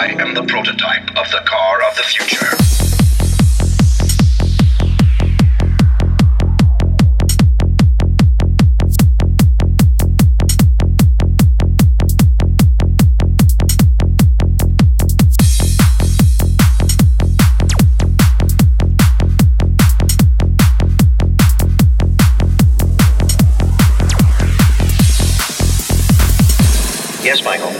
I am the prototype of the car of the future. Yes, Michael.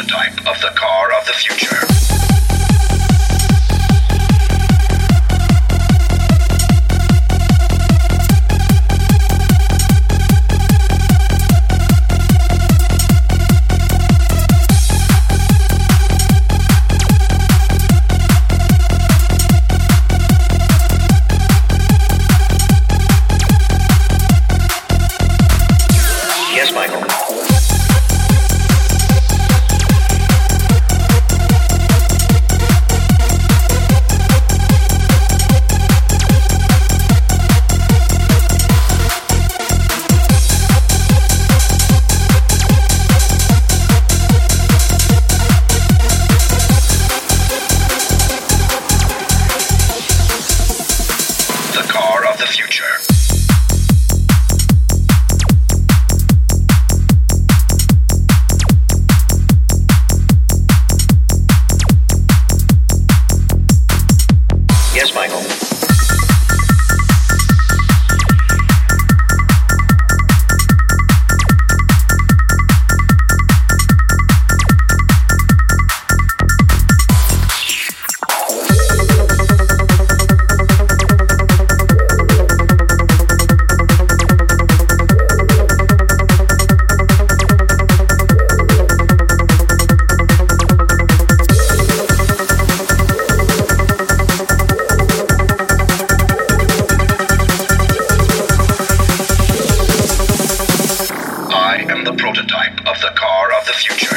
prototype of the car of the future. Yes, Michael. the future. future.